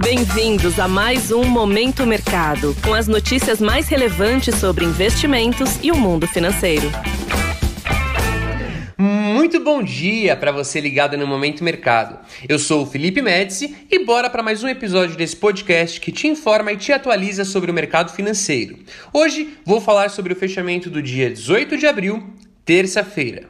Bem-vindos a mais um Momento Mercado, com as notícias mais relevantes sobre investimentos e o mundo financeiro. Muito bom dia para você ligado no Momento Mercado. Eu sou o Felipe Médici e bora para mais um episódio desse podcast que te informa e te atualiza sobre o mercado financeiro. Hoje vou falar sobre o fechamento do dia 18 de abril, terça-feira.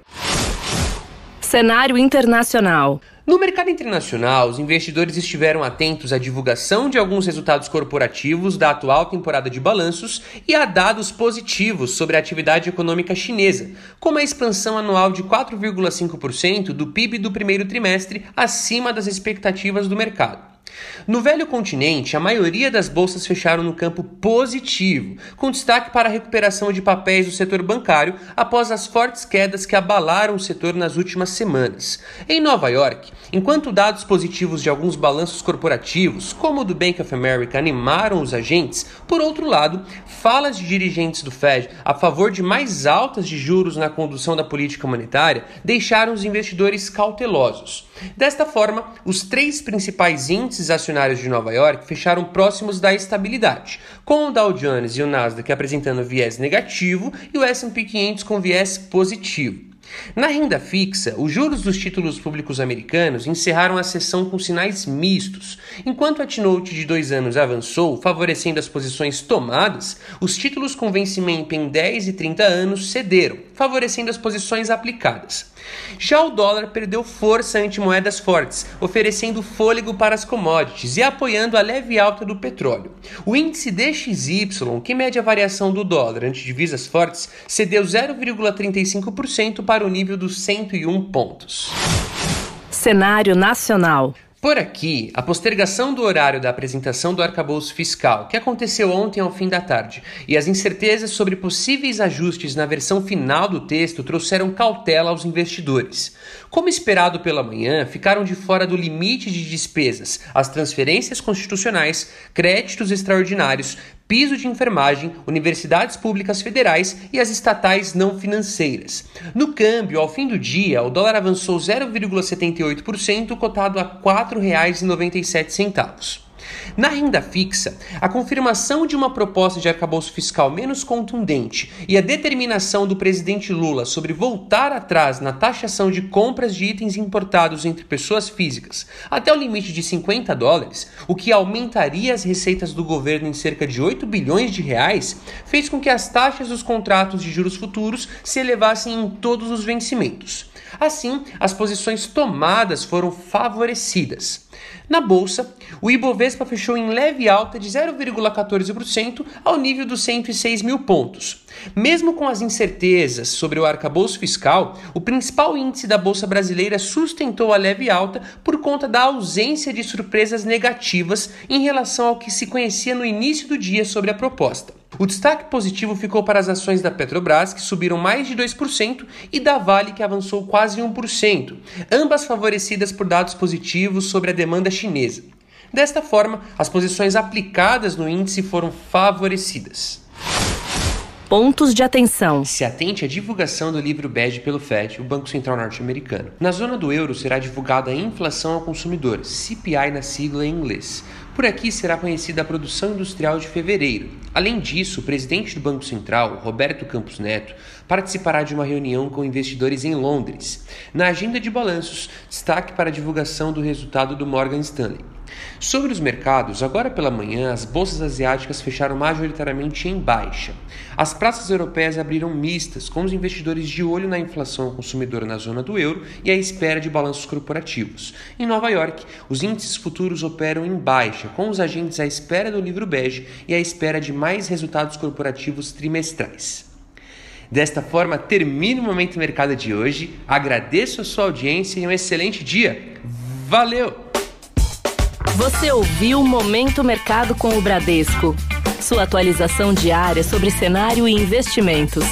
Cenário internacional. No mercado internacional, os investidores estiveram atentos à divulgação de alguns resultados corporativos da atual temporada de balanços e a dados positivos sobre a atividade econômica chinesa, como a expansão anual de 4,5% do PIB do primeiro trimestre acima das expectativas do mercado. No velho continente, a maioria das bolsas fecharam no campo positivo, com destaque para a recuperação de papéis do setor bancário após as fortes quedas que abalaram o setor nas últimas semanas. Em Nova York, enquanto dados positivos de alguns balanços corporativos, como o do Bank of America, animaram os agentes, por outro lado, falas de dirigentes do Fed a favor de mais altas de juros na condução da política monetária deixaram os investidores cautelosos. Desta forma, os três principais índices acionários de Nova York fecharam próximos da estabilidade, com o Dow Jones e o Nasdaq apresentando viés negativo e o S&P 500 com viés positivo. Na renda fixa, os juros dos títulos públicos americanos encerraram a sessão com sinais mistos. Enquanto a T-Note de dois anos avançou, favorecendo as posições tomadas, os títulos com vencimento em 10 e 30 anos cederam, favorecendo as posições aplicadas. Já o dólar perdeu força ante moedas fortes, oferecendo fôlego para as commodities e apoiando a leve alta do petróleo. O índice DXY, que mede a variação do dólar ante divisas fortes, cedeu 0,35% para o nível dos 101 pontos. Cenário nacional. Por aqui, a postergação do horário da apresentação do arcabouço fiscal, que aconteceu ontem ao fim da tarde, e as incertezas sobre possíveis ajustes na versão final do texto trouxeram cautela aos investidores. Como esperado pela manhã, ficaram de fora do limite de despesas as transferências constitucionais, créditos extraordinários, piso de enfermagem, universidades públicas federais e as estatais não financeiras. No câmbio, ao fim do dia, o dólar avançou 0,78%, cotado a R$ 4,97. Na renda fixa, a confirmação de uma proposta de arcabouço fiscal menos contundente e a determinação do presidente Lula sobre voltar atrás na taxação de compras de itens importados entre pessoas físicas até o limite de 50 dólares, o que aumentaria as receitas do governo em cerca de 8 bilhões de reais, fez com que as taxas dos contratos de juros futuros se elevassem em todos os vencimentos. Assim, as posições tomadas foram favorecidas. Na bolsa, o Ibovespa fechou em leve alta de 0,14% ao nível dos 106 mil pontos. Mesmo com as incertezas sobre o arcabouço fiscal, o principal índice da bolsa brasileira sustentou a leve alta por conta da ausência de surpresas negativas em relação ao que se conhecia no início do dia sobre a proposta. O destaque positivo ficou para as ações da Petrobras, que subiram mais de 2%, e da Vale, que avançou quase 1%, ambas favorecidas por dados positivos sobre a demanda chinesa. Desta forma, as posições aplicadas no índice foram favorecidas. Pontos de atenção. Se atente à divulgação do livro bege pelo FED, o Banco Central Norte-Americano. Na zona do euro será divulgada a inflação ao consumidor, CPI na sigla em inglês. Por aqui será conhecida a produção industrial de fevereiro. Além disso, o presidente do Banco Central, Roberto Campos Neto, participará de uma reunião com investidores em Londres. Na agenda de balanços, destaque para a divulgação do resultado do Morgan Stanley. Sobre os mercados, agora pela manhã, as bolsas asiáticas fecharam majoritariamente em baixa. As praças europeias abriram mistas, com os investidores de olho na inflação consumidora na zona do euro e à espera de balanços corporativos. Em Nova York, os índices futuros operam em baixa, com os agentes à espera do livro bege e à espera de mais resultados corporativos trimestrais. Desta forma, termino o Momento Mercado de hoje. Agradeço a sua audiência e um excelente dia. Valeu! Você ouviu Momento Mercado com o Bradesco. Sua atualização diária sobre cenário e investimentos.